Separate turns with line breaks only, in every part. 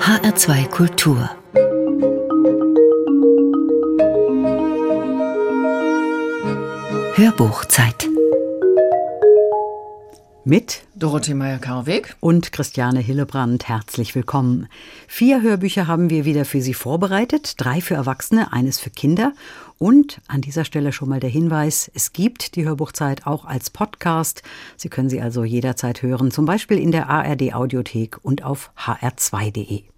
HR2 Kultur Hörbuchzeit
mit
Dorothee Meyer-Karweg
und Christiane Hillebrand. Herzlich willkommen. Vier Hörbücher haben wir wieder für Sie vorbereitet. Drei für Erwachsene, eines für Kinder. Und an dieser Stelle schon mal der Hinweis, es gibt die Hörbuchzeit auch als Podcast. Sie können sie also jederzeit hören, zum Beispiel in der ARD Audiothek und auf hr2.de.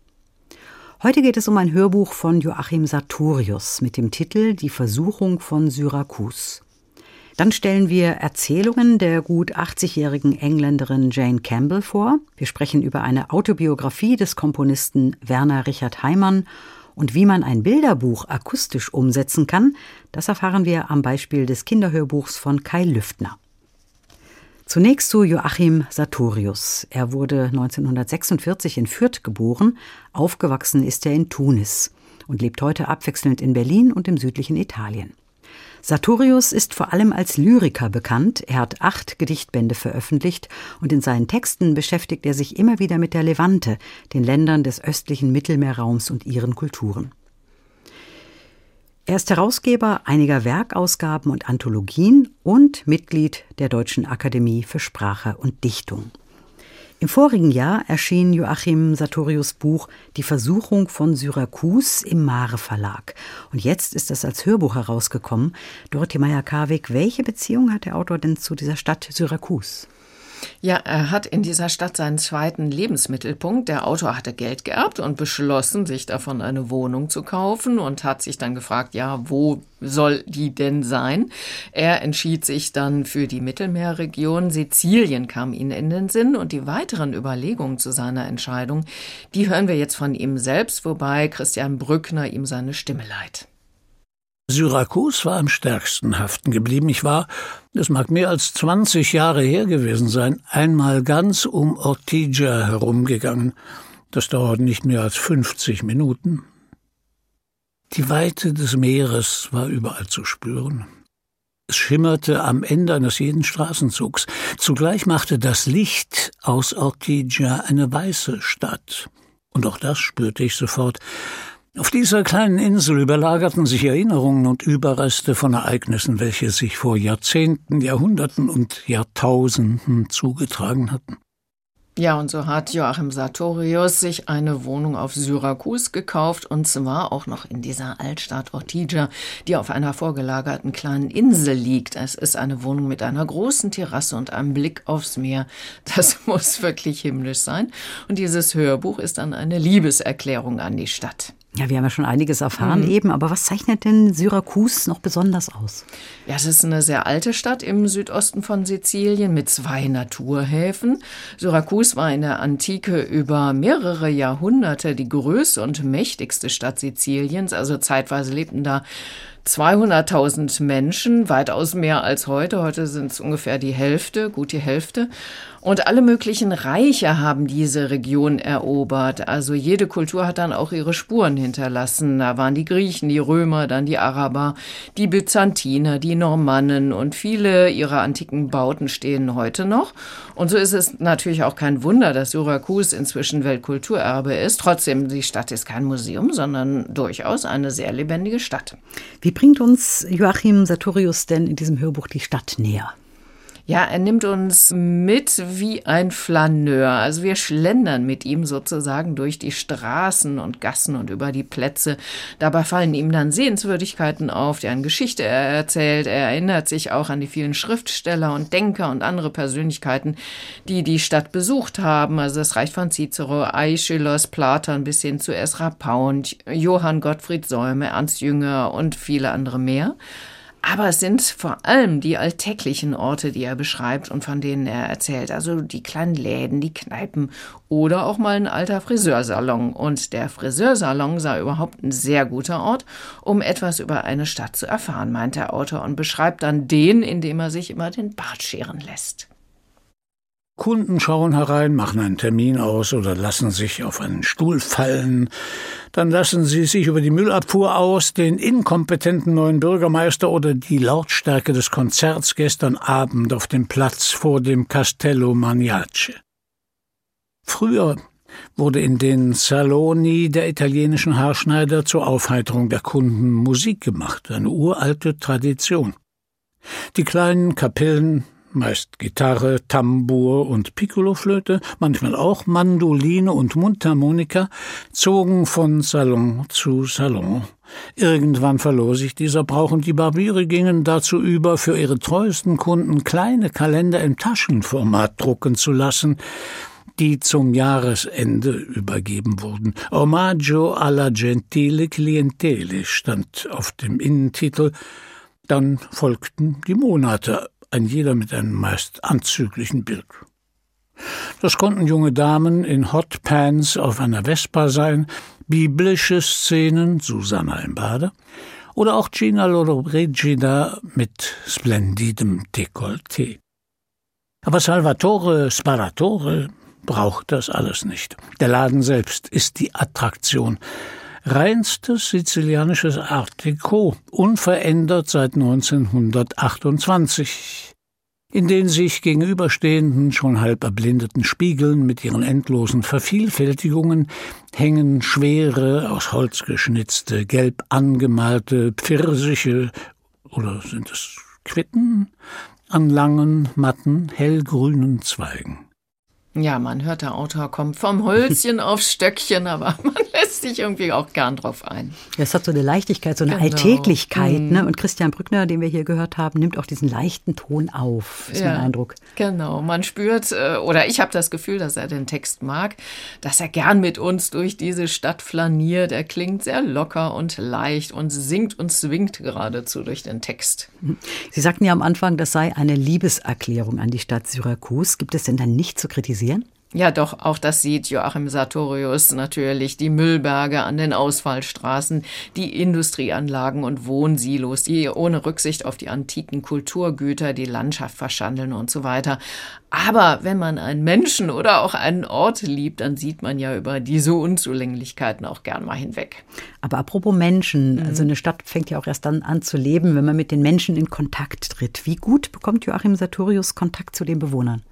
Heute geht es um ein Hörbuch von Joachim Sartorius mit dem Titel Die Versuchung von Syrakus. Dann stellen wir Erzählungen der gut 80-jährigen Engländerin Jane Campbell vor. Wir sprechen über eine Autobiografie des Komponisten Werner Richard Heimann und wie man ein Bilderbuch akustisch umsetzen kann, das erfahren wir am Beispiel des Kinderhörbuchs von Kai Lüftner. Zunächst zu Joachim Sartorius. Er wurde 1946 in Fürth geboren, aufgewachsen ist er in Tunis und lebt heute abwechselnd in Berlin und im südlichen Italien. Sartorius ist vor allem als Lyriker bekannt. Er hat acht Gedichtbände veröffentlicht und in seinen Texten beschäftigt er sich immer wieder mit der Levante, den Ländern des östlichen Mittelmeerraums und ihren Kulturen. Er ist Herausgeber einiger Werkausgaben und Anthologien und Mitglied der Deutschen Akademie für Sprache und Dichtung. Im vorigen Jahr erschien Joachim Sartorius Buch Die Versuchung von Syrakus im Mare Verlag. Und jetzt ist es als Hörbuch herausgekommen. Dorothee Meyer-Karwig, welche Beziehung hat der Autor denn zu dieser Stadt Syrakus?
Ja, er hat in dieser Stadt seinen zweiten Lebensmittelpunkt. Der Autor hatte Geld geerbt und beschlossen, sich davon eine Wohnung zu kaufen und hat sich dann gefragt, ja, wo soll die denn sein? Er entschied sich dann für die Mittelmeerregion. Sizilien kam ihm in den Sinn und die weiteren Überlegungen zu seiner Entscheidung, die hören wir jetzt von ihm selbst, wobei Christian Brückner ihm seine Stimme leiht.
Syrakus war am stärksten haften geblieben. Ich war, es mag mehr als 20 Jahre her gewesen sein, einmal ganz um Ortigia herumgegangen. Das dauert nicht mehr als 50 Minuten. Die Weite des Meeres war überall zu spüren. Es schimmerte am Ende eines jeden Straßenzugs. Zugleich machte das Licht aus Ortigia eine weiße Stadt. Und auch das spürte ich sofort. Auf dieser kleinen Insel überlagerten sich Erinnerungen und Überreste von Ereignissen, welche sich vor Jahrzehnten, Jahrhunderten und Jahrtausenden zugetragen hatten.
Ja, und so hat Joachim Sartorius sich eine Wohnung auf Syrakus gekauft und zwar auch noch in dieser Altstadt Ortigia, die auf einer vorgelagerten kleinen Insel liegt. Es ist eine Wohnung mit einer großen Terrasse und einem Blick aufs Meer. Das muss wirklich himmlisch sein. Und dieses Hörbuch ist dann eine Liebeserklärung an die Stadt.
Ja, wir haben ja schon einiges erfahren mhm. eben, aber was zeichnet denn Syrakus noch besonders aus?
Ja, es ist eine sehr alte Stadt im Südosten von Sizilien mit zwei Naturhäfen. Syrakus war in der Antike über mehrere Jahrhunderte die größte und mächtigste Stadt Siziliens. Also zeitweise lebten da 200.000 Menschen, weitaus mehr als heute. Heute sind es ungefähr die Hälfte, gut die Hälfte. Und alle möglichen Reiche haben diese Region erobert. Also jede Kultur hat dann auch ihre Spuren hinterlassen. Da waren die Griechen, die Römer, dann die Araber, die Byzantiner, die Normannen und viele ihrer antiken Bauten stehen heute noch. Und so ist es natürlich auch kein Wunder, dass Syrakus inzwischen Weltkulturerbe ist. Trotzdem, die Stadt ist kein Museum, sondern durchaus eine sehr lebendige Stadt.
Wie bringt uns Joachim Sartorius denn in diesem Hörbuch die Stadt näher?
Ja, er nimmt uns mit wie ein Flaneur. Also wir schlendern mit ihm sozusagen durch die Straßen und Gassen und über die Plätze. Dabei fallen ihm dann Sehenswürdigkeiten auf, deren Geschichte er erzählt. Er erinnert sich auch an die vielen Schriftsteller und Denker und andere Persönlichkeiten, die die Stadt besucht haben. Also das reicht von Cicero, Aeschylus, Platon bis hin zu Esra Pound, Johann Gottfried Säume, Ernst Jünger und viele andere mehr. Aber es sind vor allem die alltäglichen Orte, die er beschreibt und von denen er erzählt. Also die kleinen Läden, die Kneipen oder auch mal ein alter Friseursalon. Und der Friseursalon sei überhaupt ein sehr guter Ort, um etwas über eine Stadt zu erfahren, meint der Autor und beschreibt dann den, indem er sich immer den Bart scheren lässt.
Kunden schauen herein, machen einen Termin aus oder lassen sich auf einen Stuhl fallen. Dann lassen sie sich über die Müllabfuhr aus, den inkompetenten neuen Bürgermeister oder die Lautstärke des Konzerts gestern Abend auf dem Platz vor dem Castello Magnace. Früher wurde in den Saloni der italienischen Haarschneider zur Aufheiterung der Kunden Musik gemacht, eine uralte Tradition. Die kleinen Kapellen, meist Gitarre, Tambour und Piccoloflöte, manchmal auch Mandoline und Mundharmonika, zogen von Salon zu Salon. Irgendwann verlor sich dieser Brauch und die Barbiere gingen dazu über, für ihre treuesten Kunden kleine Kalender im Taschenformat drucken zu lassen, die zum Jahresende übergeben wurden. Omaggio alla gentile clientele stand auf dem Innentitel. Dann folgten die Monate, ein jeder mit einem meist anzüglichen Bild. Das konnten junge Damen in Hot Pants auf einer Vespa sein, biblische Szenen, Susanna im Bade, oder auch Gina Lollobrigida mit splendidem Dekolleté. Aber Salvatore Sparatore braucht das alles nicht. Der Laden selbst ist die Attraktion. Reinstes sizilianisches Art Deco, unverändert seit 1928 in den sich gegenüberstehenden, schon halb erblindeten Spiegeln mit ihren endlosen Vervielfältigungen hängen schwere, aus Holz geschnitzte, gelb angemalte Pfirsiche oder sind es Quitten an langen, matten, hellgrünen Zweigen.
Ja, man hört, der Autor kommt vom Hölzchen aufs Stöckchen, aber man lässt sich irgendwie auch gern drauf ein.
Es hat so eine Leichtigkeit, so eine genau. Alltäglichkeit. Mhm. Ne? Und Christian Brückner, den wir hier gehört haben, nimmt auch diesen leichten Ton auf, ist ja, mein Eindruck.
Genau, man spürt, äh, oder ich habe das Gefühl, dass er den Text mag, dass er gern mit uns durch diese Stadt flaniert. Er klingt sehr locker und leicht und singt und swingt geradezu durch den Text.
Sie sagten ja am Anfang, das sei eine Liebeserklärung an die Stadt Syrakus. Gibt es denn dann nicht zu kritisieren? Kritisieren?
Ja, doch, auch das sieht Joachim Sartorius natürlich. Die Müllberge an den Ausfallstraßen, die Industrieanlagen und Wohnsilos, die ohne Rücksicht auf die antiken Kulturgüter die Landschaft verschandeln und so weiter. Aber wenn man einen Menschen oder auch einen Ort liebt, dann sieht man ja über diese Unzulänglichkeiten auch gern mal hinweg.
Aber apropos Menschen, mhm. also eine Stadt fängt ja auch erst dann an zu leben, wenn man mit den Menschen in Kontakt tritt. Wie gut bekommt Joachim Sartorius Kontakt zu den Bewohnern?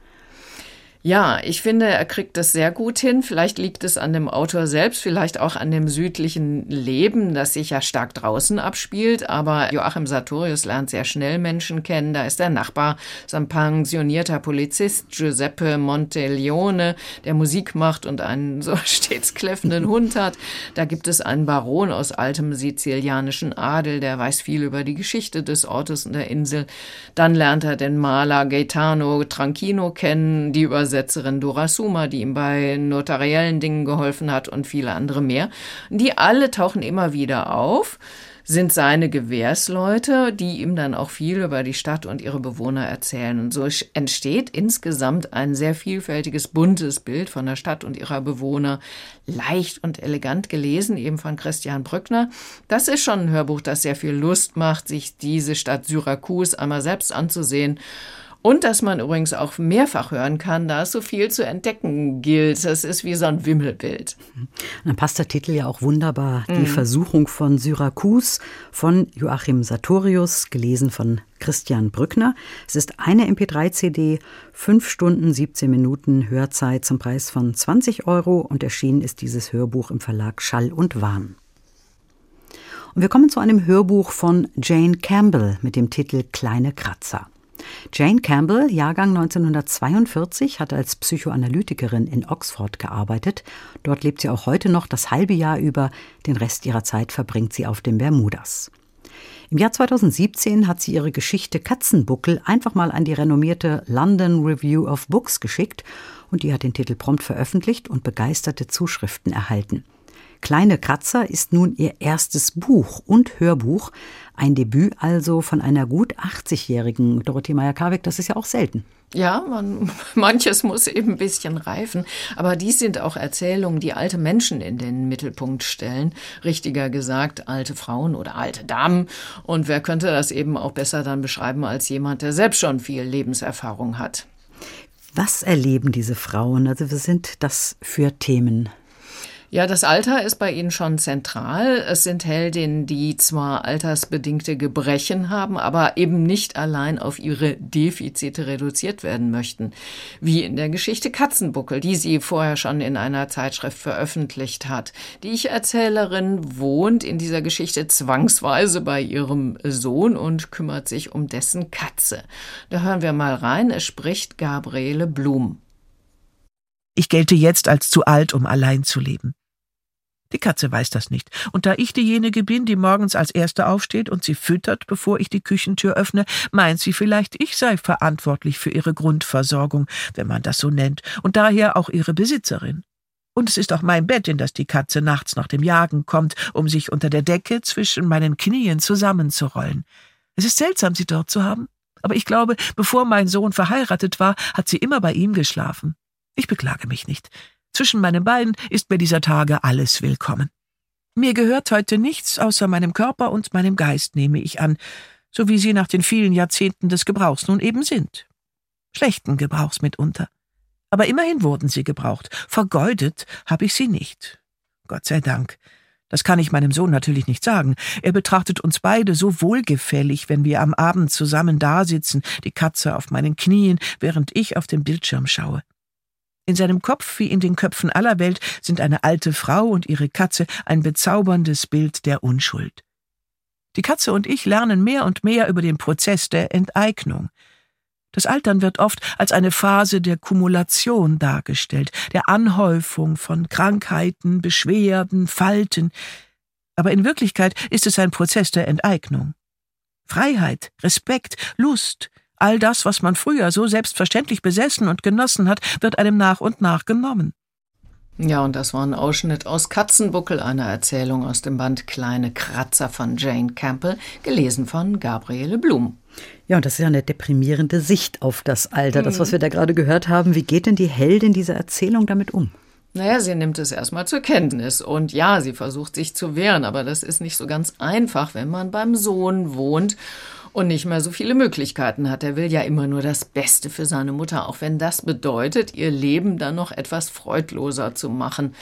Ja, ich finde, er kriegt das sehr gut hin. Vielleicht liegt es an dem Autor selbst, vielleicht auch an dem südlichen Leben, das sich ja stark draußen abspielt. Aber Joachim Sartorius lernt sehr schnell Menschen kennen. Da ist der Nachbar, so ein pensionierter Polizist, Giuseppe Monteleone, der Musik macht und einen so stets kläffenden Hund hat. Da gibt es einen Baron aus altem sizilianischen Adel, der weiß viel über die Geschichte des Ortes und der Insel. Dann lernt er den Maler Gaetano Tranchino kennen, die über Übersetzerin Dora Suma, die ihm bei notariellen Dingen geholfen hat und viele andere mehr. Die alle tauchen immer wieder auf sind seine Gewährsleute, die ihm dann auch viel über die Stadt und ihre Bewohner erzählen. Und so entsteht insgesamt ein sehr vielfältiges, buntes Bild von der Stadt und ihrer Bewohner. Leicht und elegant gelesen, eben von Christian Brückner. Das ist schon ein Hörbuch, das sehr viel Lust macht, sich diese Stadt Syrakus einmal selbst anzusehen und dass man übrigens auch mehrfach hören kann, da es so viel zu entdecken gilt. Das ist wie so ein Wimmelbild.
Dann passt der Titel ja auch wunderbar. Mhm. Die Versuchung von Syrakus von Joachim Sartorius, gelesen von Christian Brückner. Es ist eine MP3-CD, fünf Stunden, 17 Minuten Hörzeit zum Preis von 20 Euro und erschienen ist dieses Hörbuch im Verlag Schall und Wahn. Und wir kommen zu einem Hörbuch von Jane Campbell mit dem Titel Kleine Kratzer. Jane Campbell, Jahrgang 1942, hat als Psychoanalytikerin in Oxford gearbeitet. Dort lebt sie auch heute noch das halbe Jahr über. Den Rest ihrer Zeit verbringt sie auf den Bermudas. Im Jahr 2017 hat sie ihre Geschichte Katzenbuckel einfach mal an die renommierte London Review of Books geschickt und die hat den Titel prompt veröffentlicht und begeisterte Zuschriften erhalten. Kleine Kratzer ist nun ihr erstes Buch und Hörbuch, ein Debüt also von einer gut 80-jährigen Dorothee Meyer-Karbeck, das ist ja auch selten.
Ja, man, manches muss eben ein bisschen reifen. Aber dies sind auch Erzählungen, die alte Menschen in den Mittelpunkt stellen. Richtiger gesagt, alte Frauen oder alte Damen. Und wer könnte das eben auch besser dann beschreiben als jemand, der selbst schon viel Lebenserfahrung hat?
Was erleben diese Frauen? Also, was sind das für Themen?
Ja, das Alter ist bei Ihnen schon zentral. Es sind Heldinnen, die zwar altersbedingte Gebrechen haben, aber eben nicht allein auf ihre Defizite reduziert werden möchten. Wie in der Geschichte Katzenbuckel, die sie vorher schon in einer Zeitschrift veröffentlicht hat. Die Ich-Erzählerin wohnt in dieser Geschichte zwangsweise bei ihrem Sohn und kümmert sich um dessen Katze. Da hören wir mal rein. Es spricht Gabriele Blum.
Ich gelte jetzt als zu alt, um allein zu leben. Die Katze weiß das nicht, und da ich diejenige bin, die morgens als Erste aufsteht und sie füttert, bevor ich die Küchentür öffne, meint sie vielleicht, ich sei verantwortlich für ihre Grundversorgung, wenn man das so nennt, und daher auch ihre Besitzerin. Und es ist auch mein Bett, in das die Katze nachts nach dem Jagen kommt, um sich unter der Decke zwischen meinen Knien zusammenzurollen. Es ist seltsam, sie dort zu haben, aber ich glaube, bevor mein Sohn verheiratet war, hat sie immer bei ihm geschlafen. Ich beklage mich nicht. Zwischen meinen Beinen ist mir dieser Tage alles willkommen. Mir gehört heute nichts außer meinem Körper und meinem Geist, nehme ich an, so wie sie nach den vielen Jahrzehnten des Gebrauchs nun eben sind. Schlechten Gebrauchs mitunter. Aber immerhin wurden sie gebraucht. Vergeudet habe ich sie nicht. Gott sei Dank. Das kann ich meinem Sohn natürlich nicht sagen. Er betrachtet uns beide so wohlgefällig, wenn wir am Abend zusammen dasitzen, die Katze auf meinen Knien, während ich auf den Bildschirm schaue. In seinem Kopf wie in den Köpfen aller Welt sind eine alte Frau und ihre Katze ein bezauberndes Bild der Unschuld. Die Katze und ich lernen mehr und mehr über den Prozess der Enteignung. Das Altern wird oft als eine Phase der Kumulation dargestellt, der Anhäufung von Krankheiten, Beschwerden, Falten. Aber in Wirklichkeit ist es ein Prozess der Enteignung. Freiheit, Respekt, Lust, All das, was man früher so selbstverständlich besessen und genossen hat, wird einem nach und nach genommen.
Ja, und das war ein Ausschnitt aus Katzenbuckel, einer Erzählung aus dem Band Kleine Kratzer von Jane Campbell, gelesen von Gabriele Blum.
Ja, und das ist ja eine deprimierende Sicht auf das Alter, das, was mhm. wir da gerade gehört haben. Wie geht denn die Heldin dieser Erzählung damit um?
Naja, sie nimmt es erstmal zur Kenntnis und ja, sie versucht sich zu wehren, aber das ist nicht so ganz einfach, wenn man beim Sohn wohnt und nicht mehr so viele Möglichkeiten hat. Er will ja immer nur das Beste für seine Mutter, auch wenn das bedeutet, ihr Leben dann noch etwas freudloser zu machen.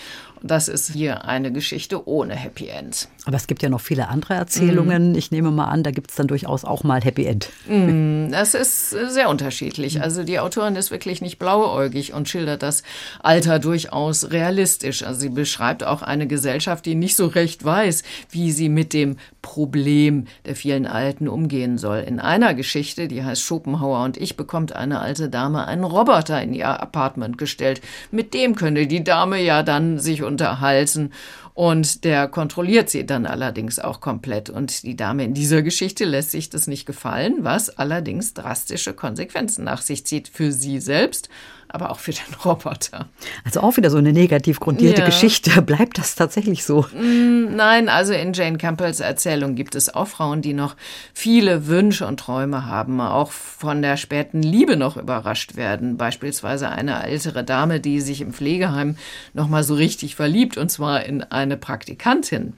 Das ist hier eine Geschichte ohne Happy End.
Aber es gibt ja noch viele andere Erzählungen. Mm. Ich nehme mal an, da gibt es dann durchaus auch mal Happy End.
Mm, das ist sehr unterschiedlich. Also die Autorin ist wirklich nicht blauäugig und schildert das Alter durchaus realistisch. Also sie beschreibt auch eine Gesellschaft, die nicht so recht weiß, wie sie mit dem Problem der vielen Alten umgehen soll. In einer Geschichte, die heißt Schopenhauer und ich, bekommt eine alte Dame einen Roboter in ihr Apartment gestellt. Mit dem könne die Dame ja dann sich unterhalten. Und der kontrolliert sie dann allerdings auch komplett. Und die Dame in dieser Geschichte lässt sich das nicht gefallen, was allerdings drastische Konsequenzen nach sich zieht für sie selbst aber auch für den Roboter.
Also auch wieder so eine negativ grundierte ja. Geschichte. Bleibt das tatsächlich so?
Mm, nein, also in Jane Campbells Erzählung gibt es auch Frauen, die noch viele Wünsche und Träume haben, auch von der späten Liebe noch überrascht werden. Beispielsweise eine ältere Dame, die sich im Pflegeheim noch mal so richtig verliebt, und zwar in eine Praktikantin.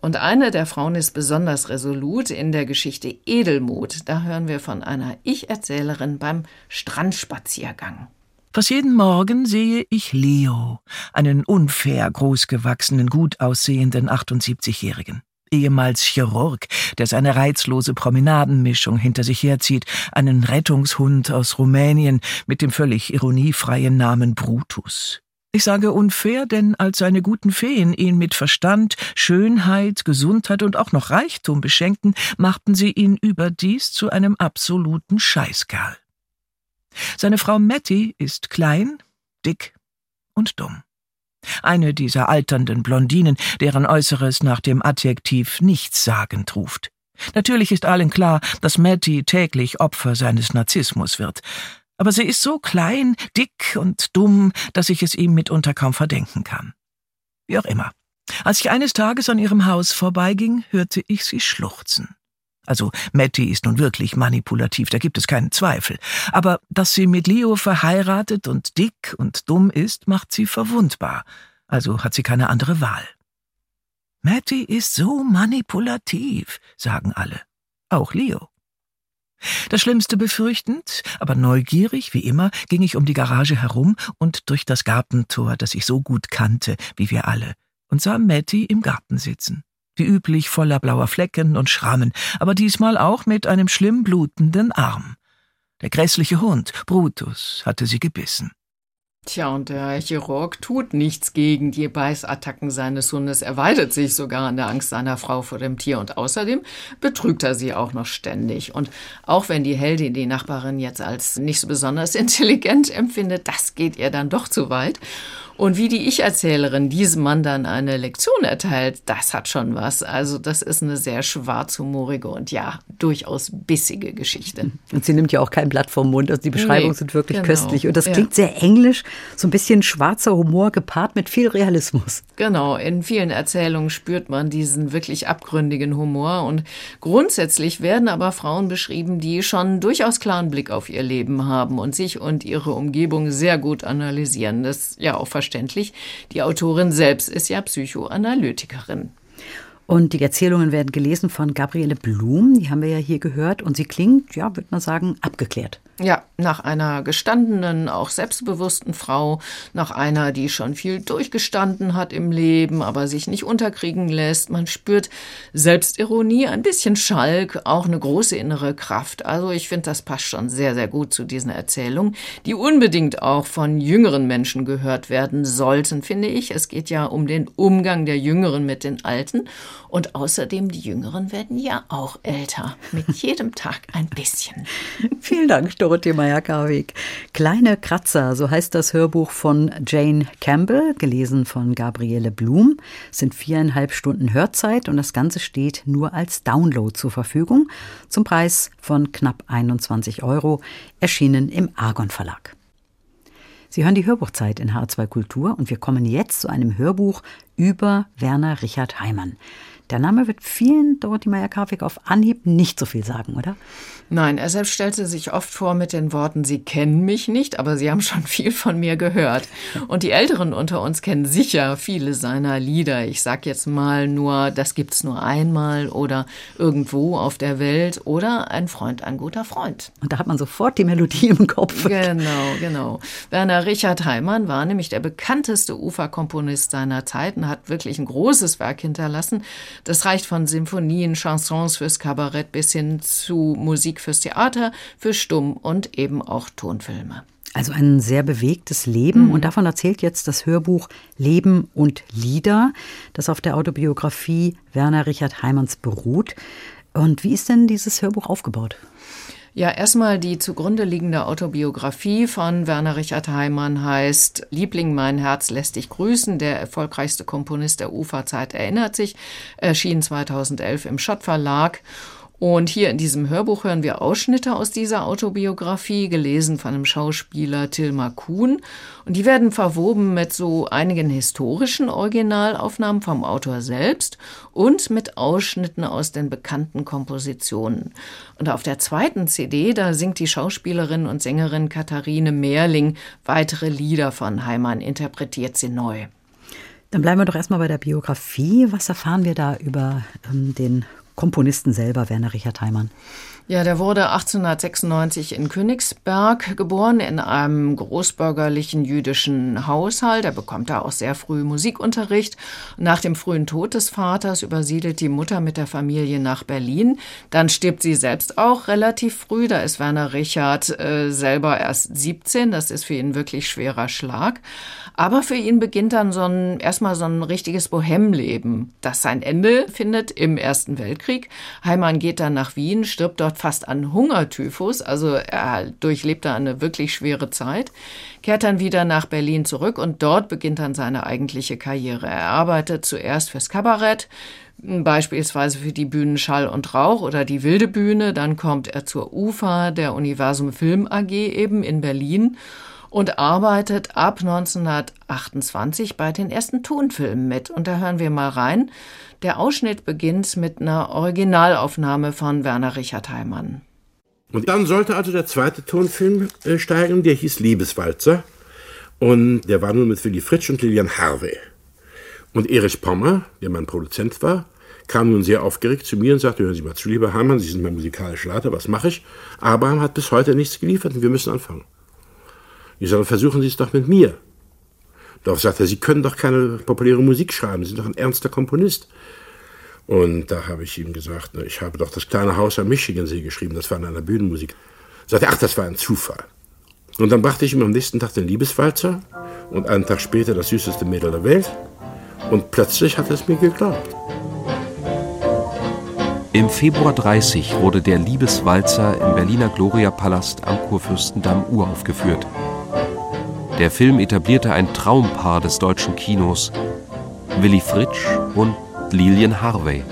Und eine der Frauen ist besonders resolut in der Geschichte Edelmut. Da hören wir von einer Ich-Erzählerin beim Strandspaziergang.
Fast jeden Morgen sehe ich Leo, einen unfair großgewachsenen, gut aussehenden 78-Jährigen. Ehemals Chirurg, der seine reizlose Promenadenmischung hinter sich herzieht, einen Rettungshund aus Rumänien mit dem völlig ironiefreien Namen Brutus. Ich sage unfair, denn als seine guten Feen ihn mit Verstand, Schönheit, Gesundheit und auch noch Reichtum beschenkten, machten sie ihn überdies zu einem absoluten Scheißkerl. Seine Frau Matty ist klein, dick und dumm. Eine dieser alternden Blondinen, deren Äußeres nach dem Adjektiv nichtssagend ruft. Natürlich ist allen klar, dass Matty täglich Opfer seines Narzissmus wird. Aber sie ist so klein, dick und dumm, dass ich es ihm mitunter kaum verdenken kann. Wie auch immer. Als ich eines Tages an ihrem Haus vorbeiging, hörte ich sie schluchzen. Also Matty ist nun wirklich manipulativ, da gibt es keinen Zweifel. Aber dass sie mit Leo verheiratet und dick und dumm ist, macht sie verwundbar. Also hat sie keine andere Wahl. Matty ist so manipulativ, sagen alle. Auch Leo. Das Schlimmste befürchtend, aber neugierig wie immer, ging ich um die Garage herum und durch das Gartentor, das ich so gut kannte, wie wir alle, und sah Matty im Garten sitzen. Wie üblich voller blauer Flecken und Schrammen, aber diesmal auch mit einem schlimm blutenden Arm. Der grässliche Hund, Brutus, hatte sie gebissen.
Tja, und der Chirurg tut nichts gegen die Beißattacken seines Hundes. Er weidet sich sogar an der Angst seiner Frau vor dem Tier und außerdem betrügt er sie auch noch ständig. Und auch wenn die Heldin die Nachbarin jetzt als nicht so besonders intelligent empfindet, das geht ihr dann doch zu weit. Und wie die Ich-Erzählerin diesem Mann dann eine Lektion erteilt, das hat schon was. Also das ist eine sehr schwarzhumorige und ja, durchaus bissige Geschichte.
Und sie nimmt ja auch kein Blatt vom Mund. Also die Beschreibungen nee, sind wirklich genau. köstlich. Und das klingt ja. sehr englisch, so ein bisschen schwarzer Humor gepaart mit viel Realismus.
Genau, in vielen Erzählungen spürt man diesen wirklich abgründigen Humor. Und grundsätzlich werden aber Frauen beschrieben, die schon durchaus klaren Blick auf ihr Leben haben und sich und ihre Umgebung sehr gut analysieren. Das ja auch selbstverständlich. Die Autorin selbst ist ja Psychoanalytikerin.
Und die Erzählungen werden gelesen von Gabriele Blum, die haben wir ja hier gehört. Und sie klingt, ja, würde man sagen, abgeklärt.
Ja, nach einer gestandenen, auch selbstbewussten Frau, nach einer, die schon viel durchgestanden hat im Leben, aber sich nicht unterkriegen lässt. Man spürt Selbstironie, ein bisschen Schalk, auch eine große innere Kraft. Also ich finde, das passt schon sehr, sehr gut zu diesen Erzählungen, die unbedingt auch von jüngeren Menschen gehört werden sollten, finde ich. Es geht ja um den Umgang der Jüngeren mit den Alten. Und außerdem, die Jüngeren werden ja auch älter. Mit jedem Tag ein bisschen.
Vielen Dank, Dorothee Meyer-Karwig. Kleine Kratzer, so heißt das Hörbuch von Jane Campbell, gelesen von Gabriele Blum. Es sind viereinhalb Stunden Hörzeit und das Ganze steht nur als Download zur Verfügung zum Preis von knapp 21 Euro, erschienen im Argon Verlag. Sie hören die Hörbuchzeit in H2 Kultur und wir kommen jetzt zu einem Hörbuch über Werner Richard Heimann. Der Name wird vielen Dorothee Meyer-Karwig auf Anhieb nicht so viel sagen, oder?
Nein, er selbst stellte sich oft vor mit den Worten, Sie kennen mich nicht, aber Sie haben schon viel von mir gehört. Und die Älteren unter uns kennen sicher viele seiner Lieder. Ich sag jetzt mal nur, das gibt's nur einmal oder irgendwo auf der Welt oder ein Freund, ein guter Freund.
Und da hat man sofort die Melodie im Kopf.
Genau, genau. Werner Richard Heimann war nämlich der bekannteste Uferkomponist seiner Zeit und hat wirklich ein großes Werk hinterlassen. Das reicht von Symphonien, Chansons fürs Kabarett bis hin zu Musik fürs Theater, für Stumm und eben auch Tonfilme.
Also ein sehr bewegtes Leben. Mhm. Und davon erzählt jetzt das Hörbuch Leben und Lieder, das auf der Autobiografie Werner Richard Heimanns beruht. Und wie ist denn dieses Hörbuch aufgebaut?
Ja, erstmal die zugrunde liegende Autobiografie von Werner Richard Heimann heißt Liebling, mein Herz lässt dich grüßen. Der erfolgreichste Komponist der Uferzeit erinnert sich, erschien 2011 im Schott Verlag. Und hier in diesem Hörbuch hören wir Ausschnitte aus dieser Autobiografie, gelesen von dem Schauspieler Tilmar Kuhn. Und die werden verwoben mit so einigen historischen Originalaufnahmen vom Autor selbst und mit Ausschnitten aus den bekannten Kompositionen. Und auf der zweiten CD, da singt die Schauspielerin und Sängerin Katharine Mehrling weitere Lieder von Heimann, interpretiert sie neu.
Dann bleiben wir doch erstmal bei der Biografie. Was erfahren wir da über ähm, den Komponisten selber, Werner Richard Heimann?
Ja, der wurde 1896 in Königsberg geboren, in einem großbürgerlichen jüdischen Haushalt. Er bekommt da auch sehr früh Musikunterricht. Nach dem frühen Tod des Vaters übersiedelt die Mutter mit der Familie nach Berlin. Dann stirbt sie selbst auch relativ früh. Da ist Werner Richard äh, selber erst 17. Das ist für ihn wirklich schwerer Schlag. Aber für ihn beginnt dann so ein, erstmal so ein richtiges Bohemleben, das sein Ende findet im Ersten Weltkrieg. Heimann geht dann nach Wien, stirbt dort fast an Hungertyphus, also er durchlebt da eine wirklich schwere Zeit, kehrt dann wieder nach Berlin zurück und dort beginnt dann seine eigentliche Karriere. Er arbeitet zuerst fürs Kabarett, beispielsweise für die Bühnen Schall und Rauch oder die Wilde Bühne, dann kommt er zur UFA, der Universum Film AG eben in Berlin und arbeitet ab 1928 bei den ersten Tonfilmen mit. Und da hören wir mal rein. Der Ausschnitt beginnt mit einer Originalaufnahme von Werner Richard Heimann.
Und dann sollte also der zweite Tonfilm äh, steigen, der hieß Liebeswalzer. Und der war nun mit Willy Fritsch und Lilian Harvey. Und Erich Pommer, der mein Produzent war, kam nun sehr aufgeregt zu mir und sagte, hören Sie mal zu, lieber Hamann, Sie sind mein musikalischer Leiter, was mache ich? Abraham hat bis heute nichts geliefert und wir müssen anfangen. Ich sage, versuchen Sie es doch mit mir. Darauf sagt er, Sie können doch keine populäre Musik schreiben, Sie sind doch ein ernster Komponist. Und da habe ich ihm gesagt, ich habe doch das kleine Haus am Michigansee geschrieben, das war in einer Bühnenmusik. Sagte ach, das war ein Zufall. Und dann brachte ich ihm am nächsten Tag den Liebeswalzer und einen Tag später das süßeste Mädel der Welt. Und plötzlich hat er es mir geglaubt.
Im Februar 30 wurde der Liebeswalzer im Berliner Gloria-Palast am Kurfürstendamm uraufgeführt. Der Film etablierte ein Traumpaar des deutschen Kinos, Willy Fritsch und Lilian Harvey.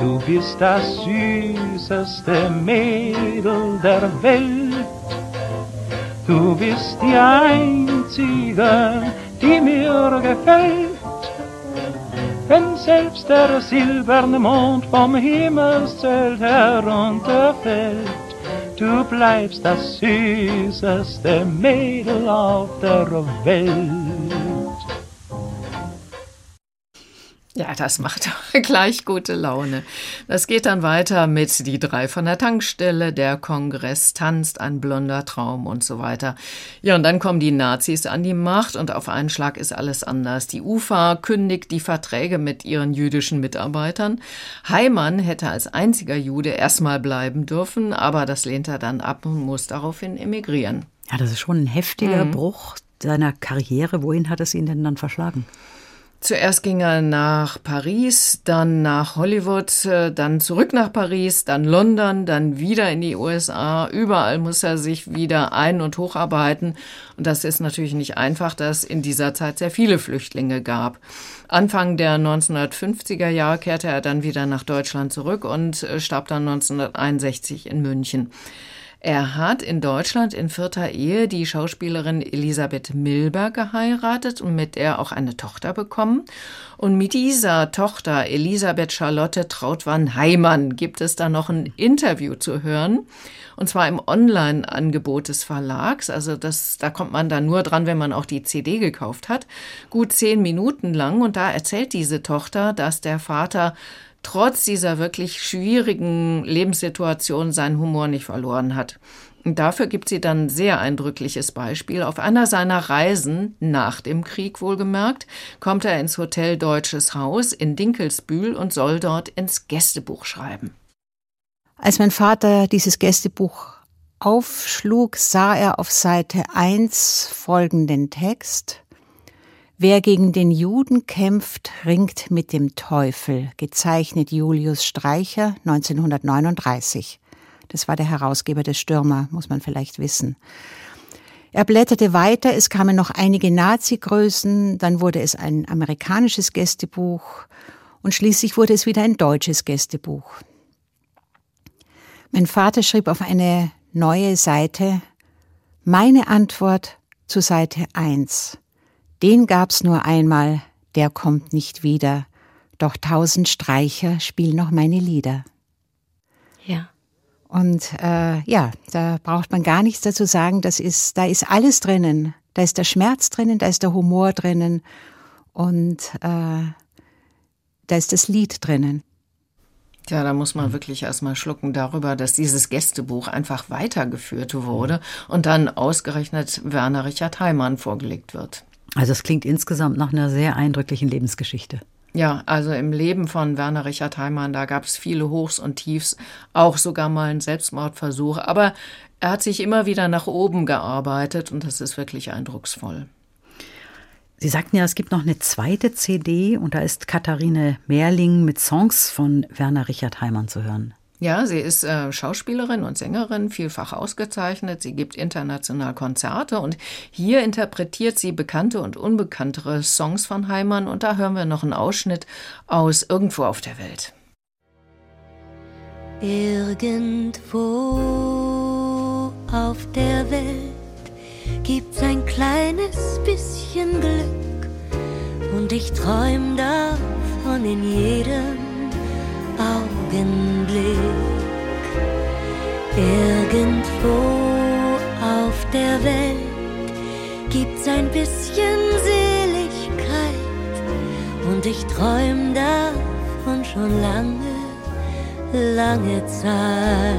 Du bist das süßeste Mädel der Welt. Du bist die einzige, die mir gefällt. Wenn selbst der silberne Mond vom Himmelszelt herunterfällt, du bleibst das süßeste Mädel auf der Welt.
Ja, das macht gleich gute Laune. Das geht dann weiter mit Die drei von der Tankstelle, der Kongress tanzt, ein blonder Traum und so weiter. Ja, und dann kommen die Nazis an die Macht und auf einen Schlag ist alles anders. Die UFA kündigt die Verträge mit ihren jüdischen Mitarbeitern. Heimann hätte als einziger Jude erstmal bleiben dürfen, aber das lehnt er dann ab und muss daraufhin emigrieren.
Ja, das ist schon ein heftiger mhm. Bruch seiner Karriere. Wohin hat es ihn denn dann verschlagen?
Zuerst ging er nach Paris, dann nach Hollywood, äh, dann zurück nach Paris, dann London, dann wieder in die USA. Überall muss er sich wieder ein- und hocharbeiten. Und das ist natürlich nicht einfach, da es in dieser Zeit sehr viele Flüchtlinge gab. Anfang der 1950er Jahre kehrte er dann wieder nach Deutschland zurück und äh, starb dann 1961 in München. Er hat in Deutschland in vierter Ehe die Schauspielerin Elisabeth Milber geheiratet und mit der auch eine Tochter bekommen. Und mit dieser Tochter Elisabeth Charlotte Trautmann-Heimann gibt es da noch ein Interview zu hören. Und zwar im Online-Angebot des Verlags. Also das, da kommt man dann nur dran, wenn man auch die CD gekauft hat. Gut zehn Minuten lang. Und da erzählt diese Tochter, dass der Vater trotz dieser wirklich schwierigen Lebenssituation seinen Humor nicht verloren hat. Dafür gibt sie dann ein sehr eindrückliches Beispiel. Auf einer seiner Reisen, nach dem Krieg wohlgemerkt, kommt er ins Hotel Deutsches Haus in Dinkelsbühl und soll dort ins Gästebuch schreiben.
Als mein Vater dieses Gästebuch aufschlug, sah er auf Seite 1 folgenden Text. Wer gegen den Juden kämpft, ringt mit dem Teufel, gezeichnet Julius Streicher 1939. Das war der Herausgeber des Stürmer, muss man vielleicht wissen. Er blätterte weiter, es kamen noch einige Nazi-Größen, dann wurde es ein amerikanisches Gästebuch und schließlich wurde es wieder ein deutsches Gästebuch. Mein Vater schrieb auf eine neue Seite meine Antwort zu Seite 1. Den gab's nur einmal, der kommt nicht wieder, doch tausend Streicher spielen noch meine Lieder.
Ja.
Und äh, ja, da braucht man gar nichts dazu sagen. Das ist, da ist alles drinnen. Da ist der Schmerz drinnen, da ist der Humor drinnen und äh, da ist das Lied drinnen.
Ja, da muss man wirklich erstmal schlucken darüber, dass dieses Gästebuch einfach weitergeführt wurde und dann ausgerechnet Werner Richard Heimann vorgelegt wird.
Also es klingt insgesamt nach einer sehr eindrücklichen Lebensgeschichte.
Ja, also im Leben von Werner Richard Heimann, da gab es viele Hochs und Tiefs, auch sogar mal einen Selbstmordversuch. Aber er hat sich immer wieder nach oben gearbeitet und das ist wirklich eindrucksvoll.
Sie sagten ja, es gibt noch eine zweite CD und da ist Katharine Mehrling mit Songs von Werner Richard Heimann zu hören.
Ja, sie ist äh, Schauspielerin und Sängerin, vielfach ausgezeichnet. Sie gibt international Konzerte und hier interpretiert sie bekannte und unbekanntere Songs von Heimann und da hören wir noch einen Ausschnitt aus Irgendwo auf der Welt.
Irgendwo auf der Welt gibt's ein kleines bisschen Glück und ich träum davon in jedem Augenblick. Irgendwo auf der Welt gibt's ein bisschen Seligkeit. Und ich träum davon schon lange, lange Zeit.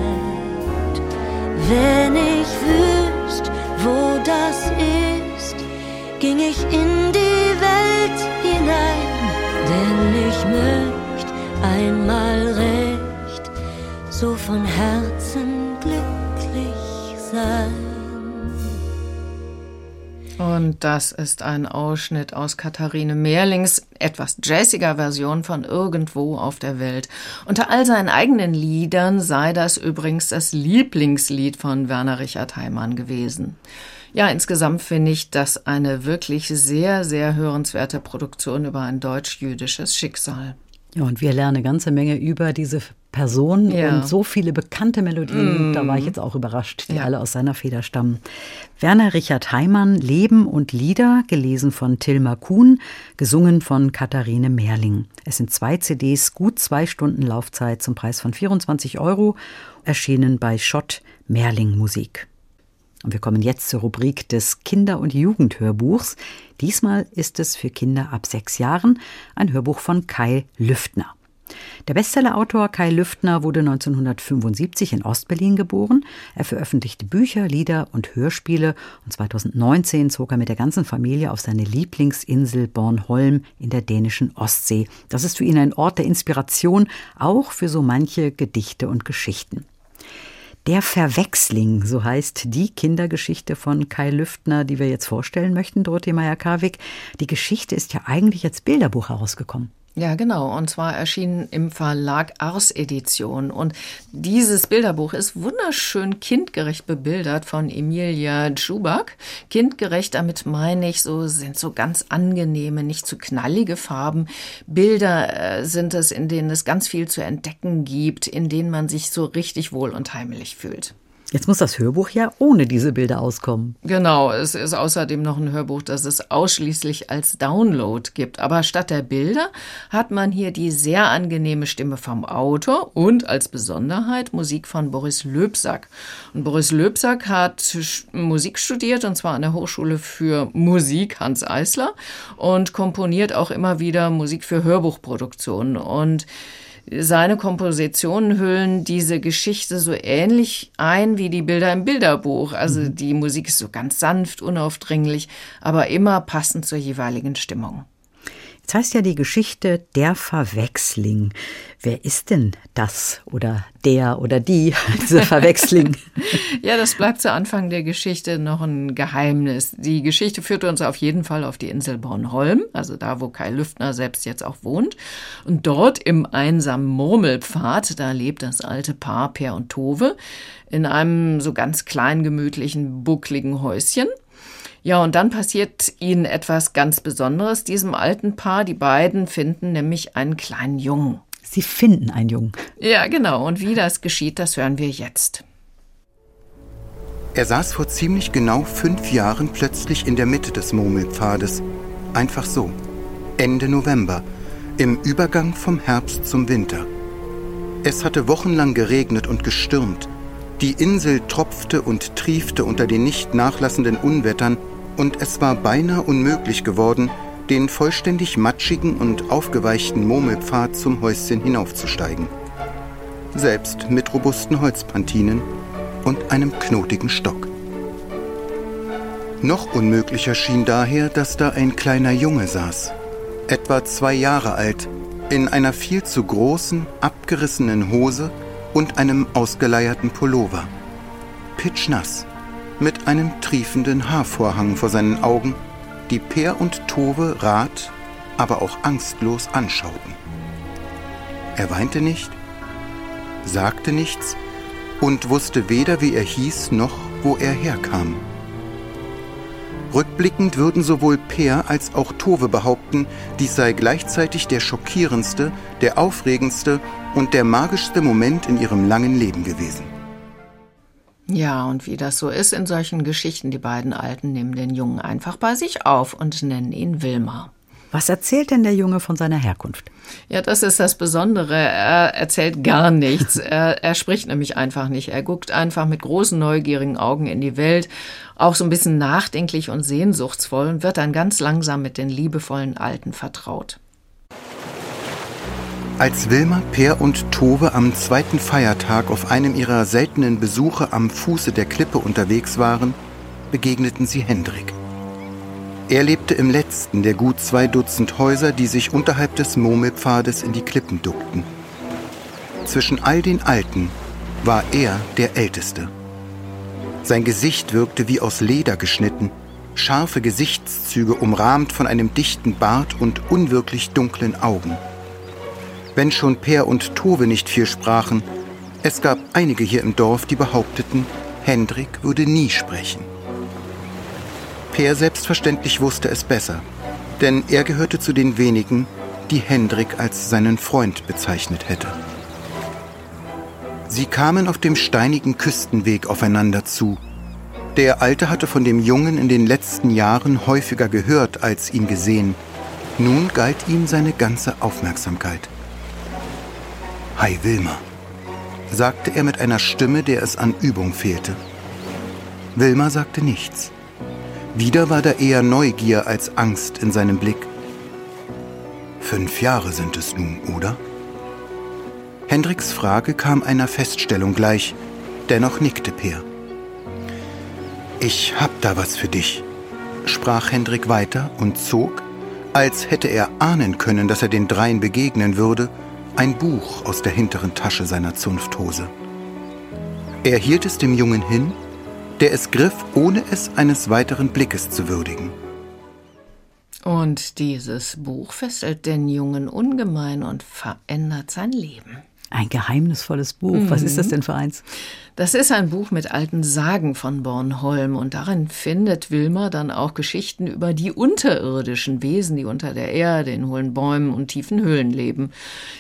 Wenn ich wüsste, wo das ist, ging ich in die Welt hinein, denn ich möchte einmal recht so von Herzen glücklich sein.
Und das ist ein Ausschnitt aus Katharine Mehrlings etwas jazziger Version von Irgendwo auf der Welt. Unter all seinen eigenen Liedern sei das übrigens das Lieblingslied von Werner Richard Heimann gewesen. Ja, insgesamt finde ich das eine wirklich sehr, sehr hörenswerte Produktion über ein deutsch-jüdisches Schicksal.
Ja, und wir lernen eine ganze Menge über diese Person ja. und so viele bekannte Melodien, mm. da war ich jetzt auch überrascht, die ja. alle aus seiner Feder stammen. Werner Richard Heimann, Leben und Lieder, gelesen von Tilma Kuhn, gesungen von Katharine Merling. Es sind zwei CDs, gut zwei Stunden Laufzeit zum Preis von 24 Euro, erschienen bei Schott Merling Musik. Und wir kommen jetzt zur Rubrik des Kinder- und Jugendhörbuchs. Diesmal ist es für Kinder ab sechs Jahren ein Hörbuch von Kai Lüftner. Der Bestsellerautor Kai Lüftner wurde 1975 in Ostberlin geboren. Er veröffentlichte Bücher, Lieder und Hörspiele und 2019 zog er mit der ganzen Familie auf seine Lieblingsinsel Bornholm in der dänischen Ostsee. Das ist für ihn ein Ort der Inspiration, auch für so manche Gedichte und Geschichten. Der Verwechsling, so heißt die Kindergeschichte von Kai Lüftner, die wir jetzt vorstellen möchten, Dorothee Meyer-Karwig. Die Geschichte ist ja eigentlich als Bilderbuch herausgekommen.
Ja, genau. Und zwar erschienen im Verlag Ars Edition. Und dieses Bilderbuch ist wunderschön kindgerecht bebildert von Emilia Schubak. Kindgerecht, damit meine ich, so sind so ganz angenehme, nicht zu knallige Farben. Bilder äh, sind es, in denen es ganz viel zu entdecken gibt, in denen man sich so richtig wohl und heimelig fühlt.
Jetzt muss das Hörbuch ja ohne diese Bilder auskommen.
Genau, es ist außerdem noch ein Hörbuch, das es ausschließlich als Download gibt. Aber statt der Bilder hat man hier die sehr angenehme Stimme vom Autor und als Besonderheit Musik von Boris Löbsack. Und Boris Löbsack hat Musik studiert und zwar an der Hochschule für Musik Hans Eisler und komponiert auch immer wieder Musik für Hörbuchproduktionen. Und seine Kompositionen hüllen diese Geschichte so ähnlich ein wie die Bilder im Bilderbuch. Also mhm. die Musik ist so ganz sanft, unaufdringlich, aber immer passend zur jeweiligen Stimmung.
Jetzt heißt ja die Geschichte der Verwechsling. Wer ist denn das oder der oder die, dieser Verwechsling?
ja, das bleibt zu Anfang der Geschichte noch ein Geheimnis. Die Geschichte führt uns auf jeden Fall auf die Insel Bornholm, also da, wo Kai Lüftner selbst jetzt auch wohnt. Und dort im einsamen Murmelpfad, da lebt das alte Paar Per und Tove in einem so ganz klein gemütlichen, buckligen Häuschen. Ja, und dann passiert ihnen etwas ganz Besonderes, diesem alten Paar. Die beiden finden nämlich einen kleinen Jungen.
Sie finden einen Jungen.
Ja, genau. Und wie das geschieht, das hören wir jetzt.
Er saß vor ziemlich genau fünf Jahren plötzlich in der Mitte des Murmelpfades. Einfach so. Ende November. Im Übergang vom Herbst zum Winter. Es hatte wochenlang geregnet und gestürmt. Die Insel tropfte und triefte unter den nicht nachlassenden Unwettern und es war beinahe unmöglich geworden, den vollständig matschigen und aufgeweichten Murmelpfad zum Häuschen hinaufzusteigen. Selbst mit robusten Holzpantinen und einem knotigen Stock. Noch unmöglicher schien daher, dass da ein kleiner Junge saß, etwa zwei Jahre alt, in einer viel zu großen, abgerissenen Hose und einem ausgeleierten Pullover. Pitschnass mit einem triefenden Haarvorhang vor seinen Augen, die Peer und Tove rat, aber auch angstlos anschauten. Er weinte nicht, sagte nichts und wusste weder, wie er hieß, noch wo er herkam. Rückblickend würden sowohl Peer als auch Tove behaupten, dies sei gleichzeitig der schockierendste, der aufregendste und der magischste Moment in ihrem langen Leben gewesen.
Ja, und wie das so ist in solchen Geschichten, die beiden Alten nehmen den Jungen einfach bei sich auf und nennen ihn Wilma.
Was erzählt denn der Junge von seiner Herkunft?
Ja, das ist das Besondere. Er erzählt gar nichts. er, er, spricht nämlich einfach nicht. Er guckt einfach mit großen, neugierigen Augen in die Welt, auch so ein bisschen nachdenklich und sehnsuchtsvoll und wird dann ganz langsam mit den liebevollen Alten vertraut.
Als Wilma, Peer und Tove am zweiten Feiertag auf einem ihrer seltenen Besuche am Fuße der Klippe unterwegs waren, begegneten sie Hendrik. Er lebte im letzten der gut zwei Dutzend Häuser, die sich unterhalb des Murmelpfades in die Klippen duckten. Zwischen all den Alten war er der Älteste. Sein Gesicht wirkte wie aus Leder geschnitten, scharfe Gesichtszüge umrahmt von einem dichten Bart und unwirklich dunklen Augen. Wenn schon Per und Tove nicht viel sprachen, es gab einige hier im Dorf, die behaupteten, Hendrik würde nie sprechen. Per selbstverständlich wusste es besser, denn er gehörte zu den wenigen, die Hendrik als seinen Freund bezeichnet hätte. Sie kamen auf dem steinigen Küstenweg aufeinander zu. Der Alte hatte von dem Jungen in den letzten Jahren häufiger gehört als ihn gesehen. Nun galt ihm seine ganze Aufmerksamkeit. Hi Wilma, sagte er mit einer Stimme, der es an Übung fehlte. Wilma sagte nichts. Wieder war da eher Neugier als Angst in seinem Blick. Fünf Jahre sind es nun, oder? Hendriks Frage kam einer Feststellung gleich, dennoch nickte Peer. Ich hab da was für dich, sprach Hendrik weiter und zog, als hätte er ahnen können, dass er den dreien begegnen würde, ein Buch aus der hinteren Tasche seiner Zunfthose. Er hielt es dem Jungen hin, der es griff, ohne es eines weiteren Blickes zu würdigen.
Und dieses Buch fesselt den Jungen ungemein und verändert sein Leben.
Ein geheimnisvolles Buch. Mhm. Was ist das mhm. denn für eins?
Das ist ein Buch mit alten Sagen von Bornholm und darin findet Wilma dann auch Geschichten über die unterirdischen Wesen, die unter der Erde in hohlen Bäumen und tiefen Höhlen leben,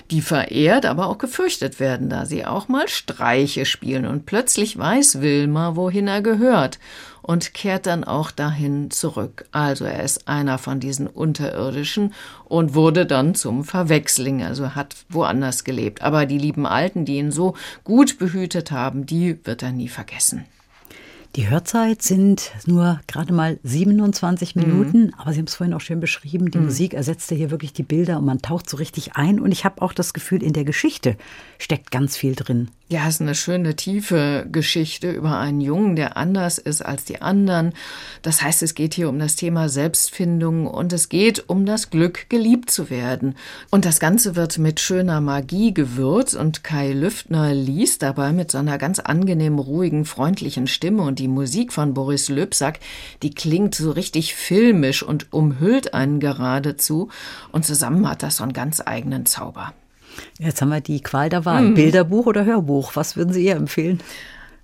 die verehrt, aber auch gefürchtet werden, da sie auch mal Streiche spielen und plötzlich weiß Wilma, wohin er gehört und kehrt dann auch dahin zurück. Also er ist einer von diesen Unterirdischen und wurde dann zum Verwechsling, also hat woanders gelebt. Aber die lieben Alten, die ihn so gut behütet haben, die wird er nie vergessen.
Die Hörzeit sind nur gerade mal 27 mhm. Minuten, aber Sie haben es vorhin auch schön beschrieben, die mhm. Musik ersetzte hier wirklich die Bilder und man taucht so richtig ein. Und ich habe auch das Gefühl, in der Geschichte steckt ganz viel drin.
Ja, es ist eine schöne, tiefe Geschichte über einen Jungen, der anders ist als die anderen. Das heißt, es geht hier um das Thema Selbstfindung und es geht um das Glück, geliebt zu werden. Und das Ganze wird mit schöner Magie gewürzt und Kai Lüftner liest dabei mit so einer ganz angenehm ruhigen, freundlichen Stimme und die Musik von Boris Löbsack, die klingt so richtig filmisch und umhüllt einen geradezu und zusammen hat das so einen ganz eigenen Zauber.
Jetzt haben wir die Qual der Wahl. Mhm. Bilderbuch oder Hörbuch? Was würden Sie ihr empfehlen?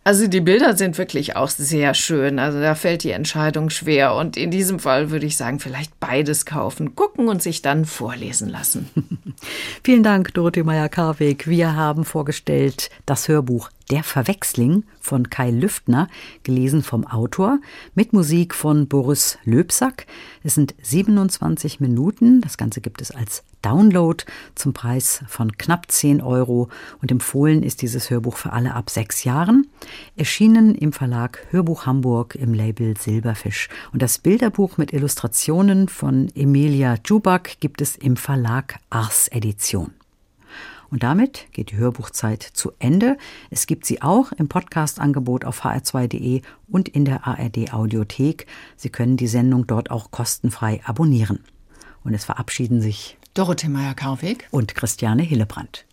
Also die Bilder sind wirklich auch sehr schön. Also da fällt die Entscheidung schwer. Und in diesem Fall würde ich sagen, vielleicht beides kaufen, gucken und sich dann vorlesen lassen.
Vielen Dank, Dorothee Meyer-Karweg. Wir haben vorgestellt das Hörbuch Der Verwechsling von Kai Lüftner, gelesen vom Autor, mit Musik von Boris Löbsack. Es sind 27 Minuten. Das Ganze gibt es als Download zum Preis von knapp 10 Euro und empfohlen ist dieses Hörbuch für alle ab sechs Jahren. Erschienen im Verlag Hörbuch Hamburg im Label Silberfisch. Und das Bilderbuch mit Illustrationen von Emilia Dschubak gibt es im Verlag Ars Edition. Und damit geht die Hörbuchzeit zu Ende. Es gibt sie auch im Podcast-Angebot auf hr2.de und in der ARD Audiothek. Sie können die Sendung dort auch kostenfrei abonnieren. Und es verabschieden sich
Dorothee Meyer-Karweg
und Christiane Hillebrand.